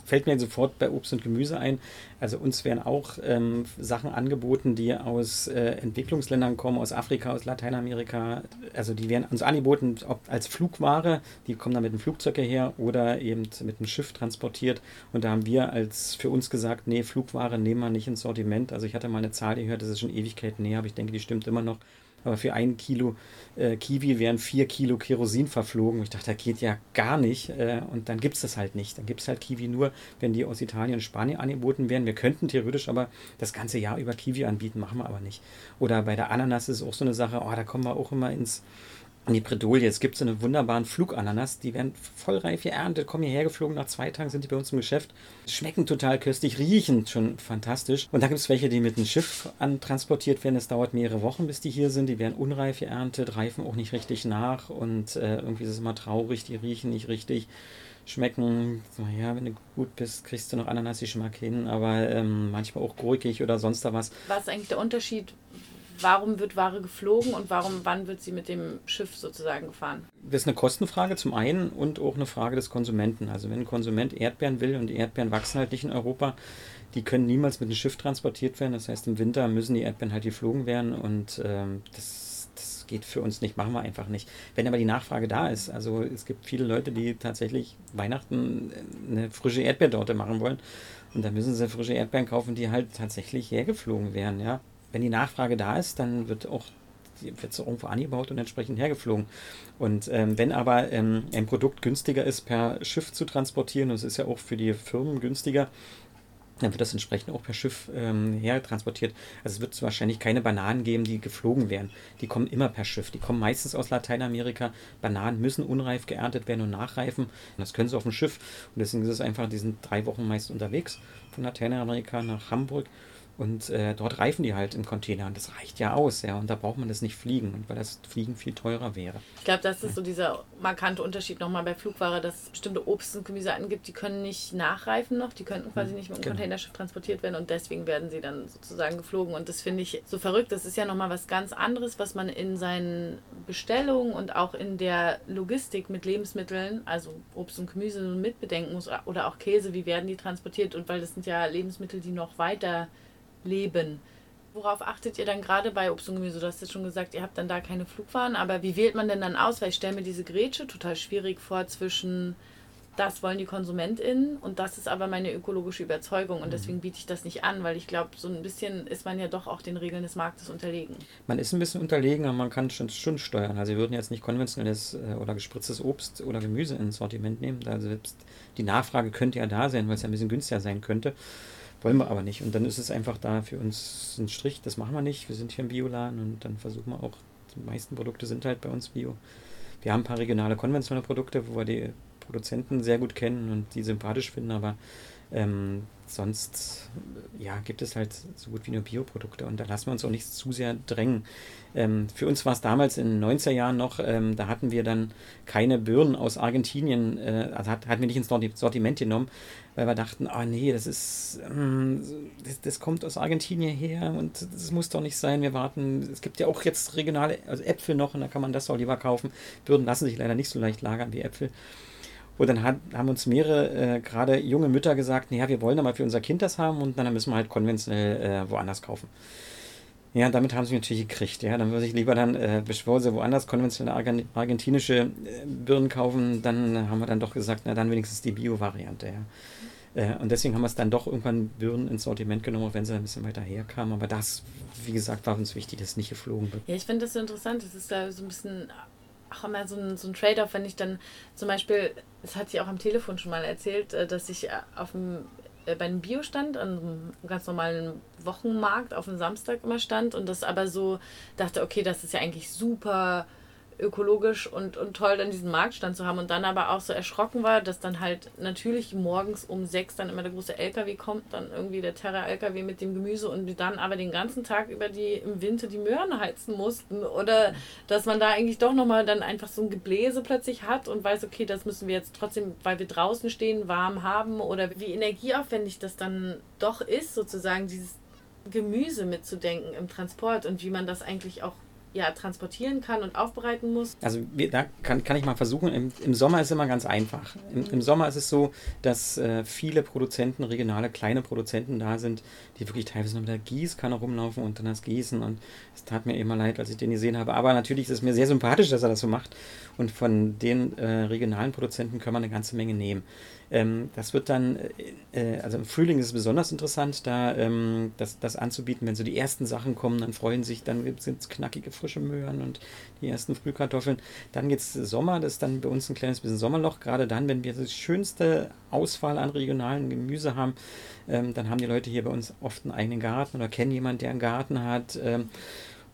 fällt mir sofort bei Obst und Gemüse ein. Also uns werden auch ähm, Sachen angeboten, die aus äh, Entwicklungsländern kommen, aus Afrika, aus Lateinamerika. Also die werden uns angeboten, ob als Flugware, die kommen dann mit dem Flugzeug her oder eben mit dem Schiff transportiert. Und da haben wir als für uns gesagt, nee, Flugware nehmen wir nicht ins Sortiment. Also ich hatte mal eine Zahl gehört, das ist schon Ewigkeiten näher, aber ich denke, die stimmt immer noch aber für ein Kilo äh, Kiwi wären vier Kilo Kerosin verflogen. Ich dachte, das geht ja gar nicht. Äh, und dann gibt es das halt nicht. Dann gibt es halt Kiwi nur, wenn die aus Italien und Spanien angeboten werden. Wir könnten theoretisch aber das ganze Jahr über Kiwi anbieten, machen wir aber nicht. Oder bei der Ananas ist auch so eine Sache, oh, da kommen wir auch immer ins die Bredouille, es gibt so eine wunderbaren Flugananas, die werden voll reif geerntet, kommen hierher geflogen, nach zwei Tagen sind die bei uns im Geschäft, schmecken total köstlich, riechen schon fantastisch. Und dann gibt es welche, die mit einem Schiff antransportiert werden, es dauert mehrere Wochen, bis die hier sind, die werden unreif geerntet, reifen auch nicht richtig nach. Und äh, irgendwie ist es immer traurig, die riechen nicht richtig schmecken, naja, wenn du gut bist, kriegst du noch Ananas-Geschmack hin, aber ähm, manchmal auch gurkig oder sonst da was. Was ist eigentlich der Unterschied warum wird Ware geflogen und warum, wann wird sie mit dem Schiff sozusagen gefahren? Das ist eine Kostenfrage zum einen und auch eine Frage des Konsumenten. Also wenn ein Konsument Erdbeeren will und die Erdbeeren wachsen halt nicht in Europa, die können niemals mit einem Schiff transportiert werden. Das heißt, im Winter müssen die Erdbeeren halt geflogen werden und ähm, das, geht für uns nicht, machen wir einfach nicht. Wenn aber die Nachfrage da ist, also es gibt viele Leute, die tatsächlich Weihnachten eine frische Erdbeertorte machen wollen und dann müssen sie frische Erdbeeren kaufen, die halt tatsächlich hergeflogen werden, ja wenn die Nachfrage da ist, dann wird auch wird irgendwo angebaut und entsprechend hergeflogen. Und ähm, wenn aber ähm, ein Produkt günstiger ist, per Schiff zu transportieren, und es ist ja auch für die Firmen günstiger, dann wird das entsprechend auch per Schiff ähm, hertransportiert. Also es wird wahrscheinlich keine Bananen geben, die geflogen werden. Die kommen immer per Schiff. Die kommen meistens aus Lateinamerika. Bananen müssen unreif geerntet werden und nachreifen. Und das können sie auf dem Schiff. Und deswegen ist es einfach, die sind drei Wochen meist unterwegs von Lateinamerika nach Hamburg und äh, dort reifen die halt im Container und das reicht ja aus, ja. Und da braucht man das nicht fliegen, weil das Fliegen viel teurer wäre. Ich glaube, das ist so dieser markante Unterschied nochmal bei Flugware, dass es bestimmte Obst und Gemüse angibt, die können nicht nachreifen noch, die könnten quasi hm, nicht mit dem genau. Containerschiff transportiert werden und deswegen werden sie dann sozusagen geflogen. Und das finde ich so verrückt. Das ist ja nochmal was ganz anderes, was man in seinen Bestellungen und auch in der Logistik mit Lebensmitteln, also Obst und Gemüse mitbedenken muss oder auch Käse, wie werden die transportiert und weil das sind ja Lebensmittel, die noch weiter leben. Worauf achtet ihr dann gerade bei Obst und Gemüse? Du hast jetzt schon gesagt, ihr habt dann da keine Flugwaren, aber wie wählt man denn dann aus? Weil ich stelle mir diese Grätsche total schwierig vor zwischen das wollen die KonsumentInnen und das ist aber meine ökologische Überzeugung und mhm. deswegen biete ich das nicht an, weil ich glaube, so ein bisschen ist man ja doch auch den Regeln des Marktes unterlegen. Man ist ein bisschen unterlegen, aber man kann schon, schon steuern. Also wir würden jetzt nicht konventionelles äh, oder gespritztes Obst oder Gemüse ins Sortiment nehmen. Also selbst die Nachfrage könnte ja da sein, weil es ja ein bisschen günstiger sein könnte. Wollen wir aber nicht. Und dann ist es einfach da für uns ein Strich, das machen wir nicht. Wir sind hier im Bioladen und dann versuchen wir auch, die meisten Produkte sind halt bei uns Bio. Wir haben ein paar regionale konventionelle Produkte, wo wir die Produzenten sehr gut kennen und die sympathisch finden, aber ähm, sonst ja, gibt es halt so gut wie nur Bioprodukte und da lassen wir uns auch nicht zu sehr drängen. Ähm, für uns war es damals in den 90er Jahren noch, ähm, da hatten wir dann keine Birnen aus Argentinien, äh, also hat, hatten wir nicht ins Sortiment genommen, weil wir dachten, ah oh nee, das ist, ähm, das, das, kommt aus Argentinien her und das muss doch nicht sein, wir warten, es gibt ja auch jetzt regionale, also Äpfel noch und da kann man das auch lieber kaufen. Birnen lassen sich leider nicht so leicht lagern wie Äpfel. Und dann hat, haben uns mehrere, äh, gerade junge Mütter gesagt, naja, wir wollen aber für unser Kind das haben und dann müssen wir halt konventionell äh, woanders kaufen. Ja, damit haben sie mich natürlich gekriegt. Ja, dann würde ich lieber dann, äh, bevor woanders konventionelle argentinische äh, Birnen kaufen, dann haben wir dann doch gesagt, na dann wenigstens die Bio-Variante. Ja. Äh, und deswegen haben wir es dann doch irgendwann Birnen ins Sortiment genommen, auch wenn sie ein bisschen weiter herkamen. Aber das, wie gesagt, war uns wichtig, dass es nicht geflogen wird. Ja, ich finde das so interessant. Das ist da so ein bisschen auch immer so ein, so ein Trade-off, wenn ich dann zum Beispiel, das hat sie auch am Telefon schon mal erzählt, äh, dass ich auf dem äh, bei einem Biostand, an einem ganz normalen Wochenmarkt auf dem Samstag immer stand und das aber so dachte, okay, das ist ja eigentlich super ökologisch und, und toll, dann diesen Marktstand zu haben und dann aber auch so erschrocken war, dass dann halt natürlich morgens um sechs dann immer der große LKW kommt, dann irgendwie der Terra-LKW mit dem Gemüse und dann aber den ganzen Tag über die im Winter die Möhren heizen mussten oder dass man da eigentlich doch nochmal dann einfach so ein Gebläse plötzlich hat und weiß, okay, das müssen wir jetzt trotzdem, weil wir draußen stehen, warm haben oder wie energieaufwendig das dann doch ist, sozusagen dieses Gemüse mitzudenken im Transport und wie man das eigentlich auch ja, transportieren kann und aufbereiten muss? Also wir, da kann, kann ich mal versuchen. Im, Im, Sommer ist es immer ganz einfach. Im, Im, Sommer ist es so, dass äh, viele Produzenten, regionale kleine Produzenten da sind, die wirklich teilweise mit der Gießkanne rumlaufen und dann das Gießen. Und es tat mir immer leid, als ich den gesehen habe. Aber natürlich ist es mir sehr sympathisch, dass er das so macht. Und von den äh, regionalen Produzenten können wir eine ganze Menge nehmen. Ähm, das wird dann, äh, äh, also im Frühling ist es besonders interessant, da ähm, das, das anzubieten. Wenn so die ersten Sachen kommen, dann freuen sich, dann sind es knackige frische Möhren und die ersten Frühkartoffeln. Dann geht es Sommer, das ist dann bei uns ein kleines bisschen Sommerloch. Gerade dann, wenn wir die schönste Auswahl an regionalen Gemüse haben, ähm, dann haben die Leute hier bei uns oft einen eigenen Garten oder kennen jemanden, der einen Garten hat. Ähm,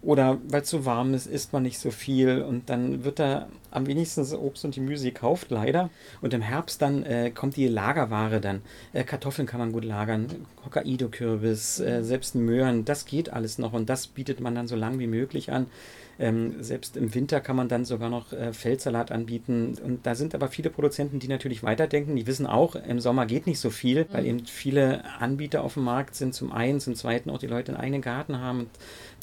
oder weil es zu warm ist, isst man nicht so viel und dann wird da am wenigsten Obst und Gemüse gekauft, leider. Und im Herbst dann äh, kommt die Lagerware dann. Äh, Kartoffeln kann man gut lagern, Hokkaido-Kürbis, äh, selbst Möhren, das geht alles noch und das bietet man dann so lang wie möglich an. Ähm, selbst im Winter kann man dann sogar noch äh, Feldsalat anbieten. Und da sind aber viele Produzenten, die natürlich weiterdenken. Die wissen auch, im Sommer geht nicht so viel, mhm. weil eben viele Anbieter auf dem Markt sind. Zum einen, zum zweiten auch die Leute einen eigenen Garten haben. Und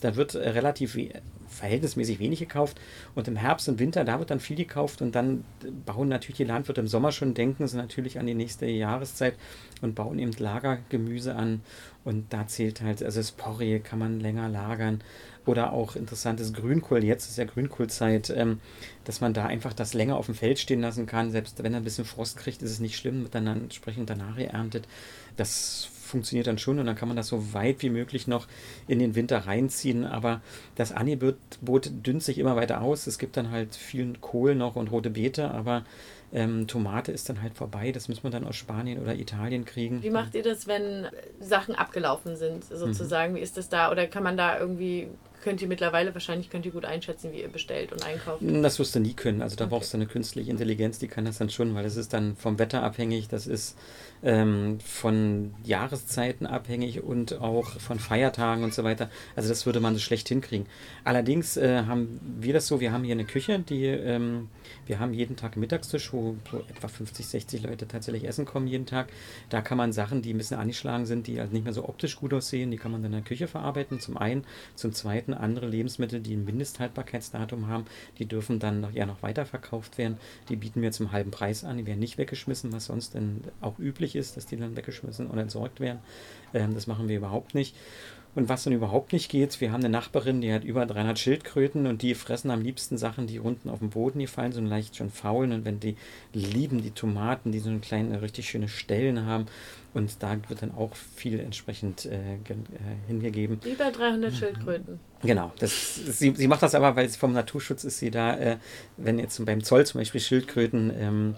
da wird äh, relativ we verhältnismäßig wenig gekauft. Und im Herbst und Winter, da wird dann viel gekauft. Und dann bauen natürlich die Landwirte im Sommer schon, denken sie natürlich an die nächste Jahreszeit und bauen eben Lagergemüse an. Und da zählt halt, also das Porree kann man länger lagern. Oder auch interessantes Grünkohl, jetzt ist ja Grünkohlzeit, ähm, dass man da einfach das länger auf dem Feld stehen lassen kann. Selbst wenn er ein bisschen Frost kriegt, ist es nicht schlimm, wird dann entsprechend danach erntet. Das funktioniert dann schon und dann kann man das so weit wie möglich noch in den Winter reinziehen. Aber das Angebot dünnt sich immer weiter aus. Es gibt dann halt viel Kohl noch und rote Beete, aber ähm, Tomate ist dann halt vorbei. Das muss man dann aus Spanien oder Italien kriegen. Wie macht ihr das, wenn Sachen abgelaufen sind, sozusagen? Mhm. Wie ist das da? Oder kann man da irgendwie könnt ihr mittlerweile wahrscheinlich könnt ihr gut einschätzen, wie ihr bestellt und einkauft. Das wirst du nie können. Also da okay. brauchst du eine künstliche Intelligenz, die kann das dann schon, weil das ist dann vom Wetter abhängig, das ist ähm, von Jahreszeiten abhängig und auch von Feiertagen und so weiter. Also das würde man so schlecht hinkriegen. Allerdings äh, haben wir das so, wir haben hier eine Küche, die ähm, wir haben jeden Tag einen Mittagstisch, wo so etwa 50, 60 Leute tatsächlich essen kommen jeden Tag. Da kann man Sachen, die ein bisschen angeschlagen sind, die halt nicht mehr so optisch gut aussehen, die kann man dann in der Küche verarbeiten. Zum einen, zum zweiten andere Lebensmittel, die ein Mindesthaltbarkeitsdatum haben, die dürfen dann noch, ja noch weiterverkauft werden. Die bieten wir zum halben Preis an, die werden nicht weggeschmissen, was sonst dann auch üblich ist, dass die dann weggeschmissen oder entsorgt werden. Ähm, das machen wir überhaupt nicht. Und was dann überhaupt nicht geht, wir haben eine Nachbarin, die hat über 300 Schildkröten und die fressen am liebsten Sachen, die unten auf den Boden gefallen sind, leicht schon faulen. Und wenn die lieben die Tomaten, die so eine kleine, richtig schöne Stellen haben. Und da wird dann auch viel entsprechend äh, äh, hingegeben. Über 300 Schildkröten. Genau. Das, sie, sie macht das aber, weil vom Naturschutz ist sie da, äh, wenn jetzt beim Zoll zum Beispiel Schildkröten ähm,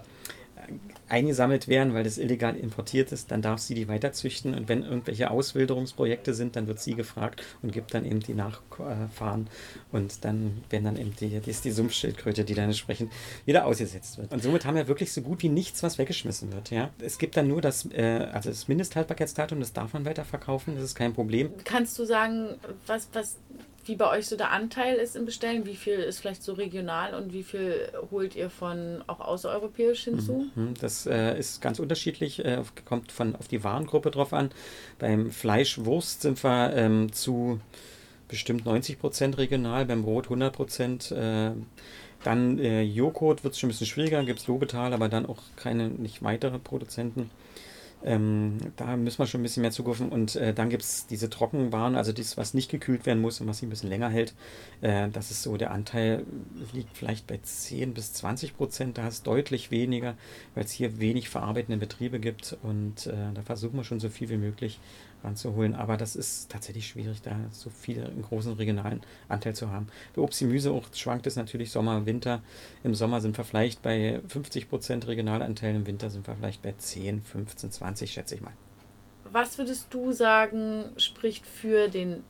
eingesammelt werden, weil das illegal importiert ist, dann darf sie die weiterzüchten und wenn irgendwelche Auswilderungsprojekte sind, dann wird sie gefragt und gibt dann eben die Nachfahren und dann werden dann eben die, die ist die Sumpfschildkröte, die dann entsprechend wieder ausgesetzt wird. Und somit haben wir wirklich so gut wie nichts, was weggeschmissen wird. Ja? Es gibt dann nur das, äh, also das Mindesthaltbarkeitsdatum, das darf man weiterverkaufen, das ist kein Problem. Kannst du sagen, was, was wie bei euch so der Anteil ist im Bestellen? Wie viel ist vielleicht so regional und wie viel holt ihr von auch außereuropäisch hinzu? Mhm, mhm. Das äh, ist ganz unterschiedlich, äh, kommt von auf die Warengruppe drauf an. Beim Fleisch, Wurst sind wir ähm, zu bestimmt 90 Prozent regional, beim Brot 100 Prozent. Äh, dann äh, Joghurt wird es schon ein bisschen schwieriger, gibt es Lobetal, aber dann auch keine, nicht weitere Produzenten. Ähm, da müssen wir schon ein bisschen mehr zugreifen. Und äh, dann gibt es diese Trockenwaren, also das, was nicht gekühlt werden muss und was sich ein bisschen länger hält. Äh, das ist so, der Anteil liegt vielleicht bei 10 bis 20 Prozent. Da ist deutlich weniger, weil es hier wenig verarbeitende Betriebe gibt. Und äh, da versuchen wir schon so viel wie möglich ranzuholen. Aber das ist tatsächlich schwierig, da so viel einen großen regionalen Anteil zu haben. Bei Obst, Gemüse auch schwankt es natürlich Sommer, Winter. Im Sommer sind wir vielleicht bei 50% Regionalanteil, im Winter sind wir vielleicht bei 10, 15, 20, schätze ich mal. Was würdest du sagen, spricht für den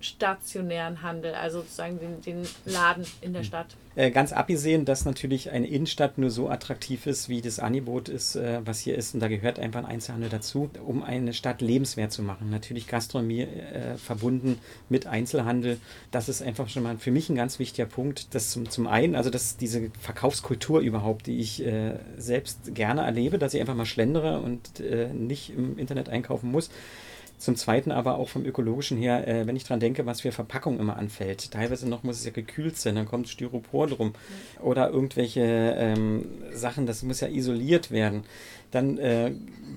stationären Handel, also sozusagen den, den Laden in der hm. Stadt? Äh, ganz abgesehen, dass natürlich eine Innenstadt nur so attraktiv ist, wie das Angebot ist, äh, was hier ist. Und da gehört einfach ein Einzelhandel dazu, um eine Stadt lebenswert zu machen. Natürlich Gastronomie äh, verbunden mit Einzelhandel. Das ist einfach schon mal für mich ein ganz wichtiger Punkt. Das zum, zum einen, also dass diese Verkaufskultur überhaupt, die ich äh, selbst gerne erlebe, dass ich einfach mal schlendere und äh, nicht im Internet einkaufen muss Zum Zweiten aber auch vom ökologischen her, äh, wenn ich dran denke, was für Verpackung immer anfällt. Teilweise noch muss es ja gekühlt sein, dann kommt Styropor drum. Oder irgendwelche ähm, Sachen, das muss ja isoliert werden dann äh,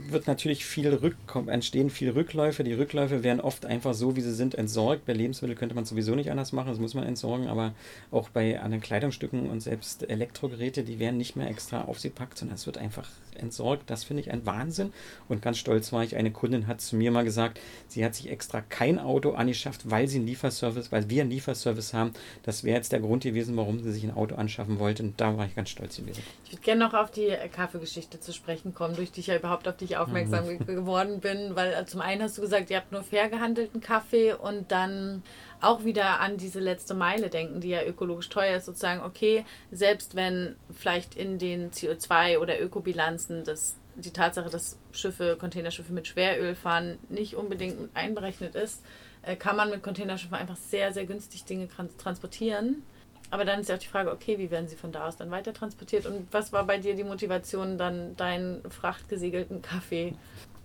wird natürlich viel Rückkom entstehen viele Rückläufe. Die Rückläufe werden oft einfach so, wie sie sind, entsorgt. Bei Lebensmitteln könnte man sowieso nicht anders machen, das muss man entsorgen, aber auch bei anderen Kleidungsstücken und selbst Elektrogeräte, die werden nicht mehr extra aufgepackt, sondern es wird einfach entsorgt. Das finde ich ein Wahnsinn. Und ganz stolz war ich, eine Kundin hat zu mir mal gesagt, sie hat sich extra kein Auto angeschafft, weil sie einen Lieferservice, weil wir einen Lieferservice haben. Das wäre jetzt der Grund gewesen, warum sie sich ein Auto anschaffen wollte. Und da war ich ganz stolz gewesen. Ich würde gerne noch auf die Kaffeegeschichte zu sprechen kommen, durch die ich ja überhaupt auf dich aufmerksam mhm. geworden bin. Weil äh, zum einen hast du gesagt, ihr habt nur fair gehandelten Kaffee und dann auch wieder an diese letzte Meile denken, die ja ökologisch teuer ist, sozusagen, okay, selbst wenn vielleicht in den CO2- oder Ökobilanzen das, die Tatsache, dass Schiffe, Containerschiffe mit Schweröl fahren, nicht unbedingt mit einberechnet ist, äh, kann man mit Containerschiffen einfach sehr, sehr günstig Dinge transportieren. Aber dann ist ja auch die Frage, okay, wie werden sie von da aus dann weiter transportiert? Und was war bei dir die Motivation, dann deinen frachtgesiegelten Kaffee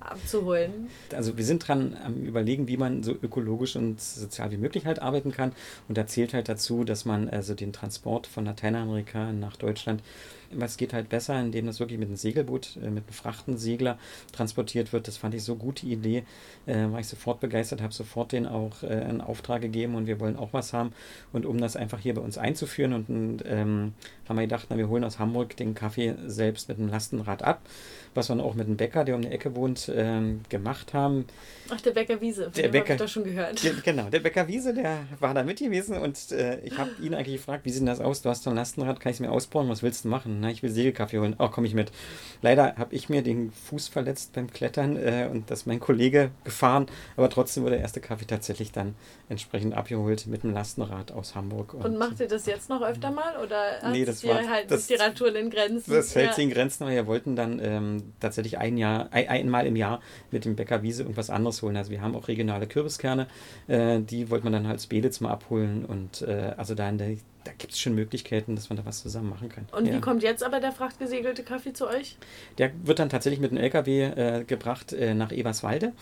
abzuholen. Also wir sind dran am überlegen, wie man so ökologisch und sozial wie möglich halt arbeiten kann. Und da zählt halt dazu, dass man also den Transport von Lateinamerika nach Deutschland was geht halt besser, indem das wirklich mit einem Segelboot, äh, mit einem Frachtensegler transportiert wird. Das fand ich so gute Idee, äh, war ich sofort begeistert, habe sofort den auch äh, einen Auftrag gegeben und wir wollen auch was haben. Und um das einfach hier bei uns einzuführen und ähm, haben wir gedacht, na, wir holen aus Hamburg den Kaffee selbst mit einem Lastenrad ab, was wir auch mit einem Bäcker, der um die Ecke wohnt, ähm, gemacht haben. Ach, der Bäcker Wiese, der Bäcker, ich doch schon gehört. Der, genau, der Bäcker Wiese, der war da mit gewesen und äh, ich habe ihn eigentlich gefragt, wie sieht das aus? Du hast so ein Lastenrad, kann ich es mir ausbauen? Was willst du machen? Na, ich will Segelkaffee holen. Auch komme ich mit. Leider habe ich mir den Fuß verletzt beim Klettern äh, und das ist mein Kollege gefahren, aber trotzdem wurde der erste Kaffee tatsächlich dann entsprechend abgeholt mit einem Lastenrad aus Hamburg. Und, und macht ihr das jetzt noch öfter mal oder nee, das war, halt das, die Radtour in Grenzen? Das hält ja. sich in Grenzen, aber wir wollten dann ähm, tatsächlich ein Jahr, ein, einmal im Jahr mit dem Bäcker Wiese irgendwas anderes holen. Also wir haben auch regionale Kürbiskerne, äh, die wollte man dann halt Spelitz mal abholen und äh, also da in der da gibt es schon Möglichkeiten, dass man da was zusammen machen kann. Und ja. wie kommt jetzt aber der frachtgesegelte Kaffee zu euch? Der wird dann tatsächlich mit einem LKW äh, gebracht äh, nach Eberswalde.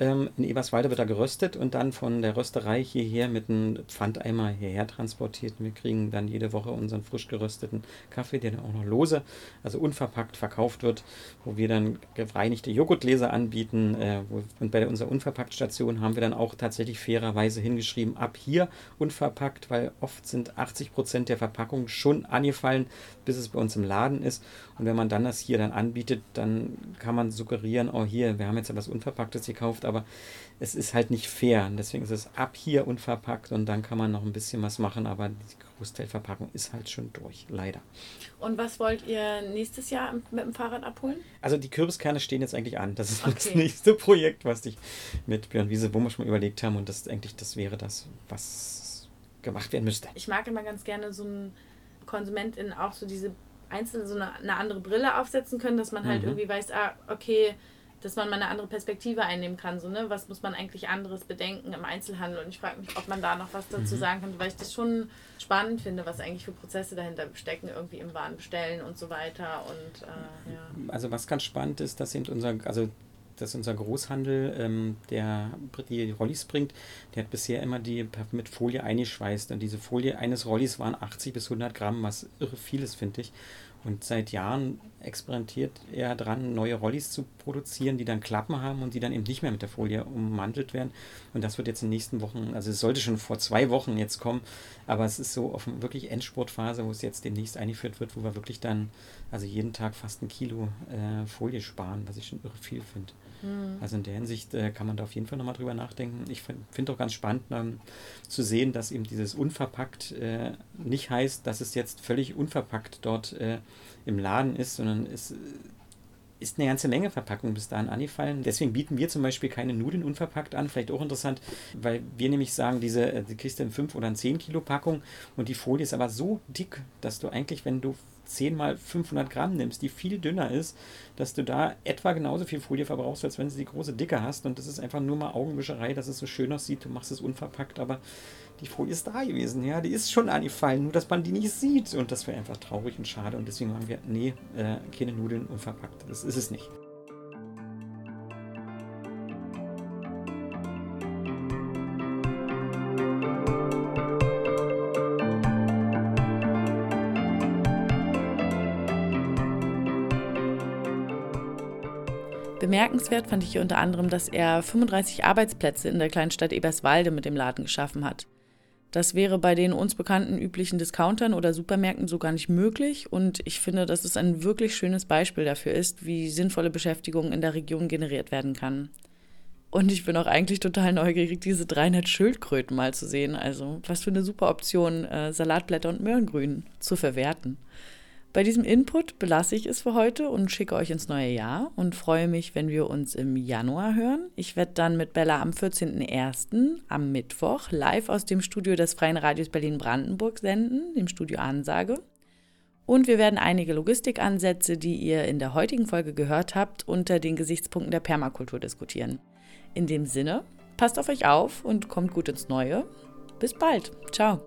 Ähm, in Eberswalde wird er geröstet und dann von der Rösterei hierher mit einem Pfandeimer hierher transportiert. Wir kriegen dann jede Woche unseren frisch gerösteten Kaffee, der dann auch noch lose, also unverpackt verkauft wird, wo wir dann gereinigte Joghurtgläser anbieten. Äh, wo, und bei unserer Unverpackt-Station haben wir dann auch tatsächlich fairerweise hingeschrieben, ab hier unverpackt, weil oft sind 80 Prozent der Verpackungen schon angefallen, bis es bei uns im Laden ist. Und wenn man dann das hier dann anbietet, dann kann man suggerieren, oh hier, wir haben jetzt etwas Unverpacktes gekauft, aber es ist halt nicht fair. Und deswegen ist es ab hier unverpackt und dann kann man noch ein bisschen was machen, aber die Großteilverpackung ist halt schon durch, leider. Und was wollt ihr nächstes Jahr mit dem Fahrrad abholen? Also die Kürbiskerne stehen jetzt eigentlich an. Das ist okay. das nächste Projekt, was ich mit Björn Wiese Wummer schon mal überlegt haben und das eigentlich, das wäre das, was gemacht werden müsste. Ich mag immer ganz gerne so ein KonsumentInnen auch so diese einzeln so eine, eine andere Brille aufsetzen können, dass man halt mhm. irgendwie weiß, ah, okay, dass man mal eine andere Perspektive einnehmen kann. So, ne? Was muss man eigentlich anderes bedenken im Einzelhandel? Und ich frage mich, ob man da noch was dazu mhm. sagen kann, weil ich das schon spannend finde, was eigentlich für Prozesse dahinter stecken, irgendwie im Waren bestellen und so weiter. Und, äh, ja. Also was ganz spannend ist, dass eben unser, also dass unser Großhandel, ähm, der die Rollis bringt, der hat bisher immer die mit Folie eingeschweißt. Und diese Folie eines Rollis waren 80 bis 100 Gramm, was irre vieles, finde ich. Und seit Jahren experimentiert er dran, neue Rollis zu produzieren, die dann Klappen haben und die dann eben nicht mehr mit der Folie ummantelt werden. Und das wird jetzt in den nächsten Wochen, also es sollte schon vor zwei Wochen jetzt kommen, aber es ist so auf wirklich Endspurtphase, wo es jetzt demnächst eingeführt wird, wo wir wirklich dann, also jeden Tag fast ein Kilo äh, Folie sparen, was ich schon irre viel finde. Mhm. Also in der Hinsicht äh, kann man da auf jeden Fall nochmal drüber nachdenken. Ich finde auch ganz spannend ähm, zu sehen, dass eben dieses unverpackt äh, nicht heißt, dass es jetzt völlig unverpackt dort äh, im Laden ist, sondern es ist eine ganze Menge Verpackungen bis dahin angefallen. Deswegen bieten wir zum Beispiel keine Nudeln unverpackt an. Vielleicht auch interessant, weil wir nämlich sagen, diese, äh, die kriegst du in 5 oder 10 Kilo Packung und die Folie ist aber so dick, dass du eigentlich, wenn du 10 mal 500 Gramm nimmst, die viel dünner ist, dass du da etwa genauso viel Folie verbrauchst, als wenn du die große Dicke hast. Und das ist einfach nur mal Augenwischerei, dass es so schön aussieht. Du machst es unverpackt, aber die Folie ist da gewesen. Ja, die ist schon angefallen, nur dass man die nicht sieht. Und das wäre einfach traurig und schade. Und deswegen haben wir, nee, äh, keine Nudeln unverpackt. Das ist es nicht. Bemerkenswert fand ich hier unter anderem, dass er 35 Arbeitsplätze in der kleinen Stadt Eberswalde mit dem Laden geschaffen hat. Das wäre bei den uns bekannten üblichen Discountern oder Supermärkten so gar nicht möglich und ich finde, dass es ein wirklich schönes Beispiel dafür ist, wie sinnvolle Beschäftigung in der Region generiert werden kann. Und ich bin auch eigentlich total neugierig, diese 300 Schildkröten mal zu sehen. Also, was für eine super Option, äh, Salatblätter und Möhrengrün zu verwerten. Bei diesem Input belasse ich es für heute und schicke euch ins neue Jahr und freue mich, wenn wir uns im Januar hören. Ich werde dann mit Bella am 14.01. am Mittwoch live aus dem Studio des Freien Radios Berlin-Brandenburg senden, dem Studio Ansage. Und wir werden einige Logistikansätze, die ihr in der heutigen Folge gehört habt, unter den Gesichtspunkten der Permakultur diskutieren. In dem Sinne, passt auf euch auf und kommt gut ins Neue. Bis bald. Ciao.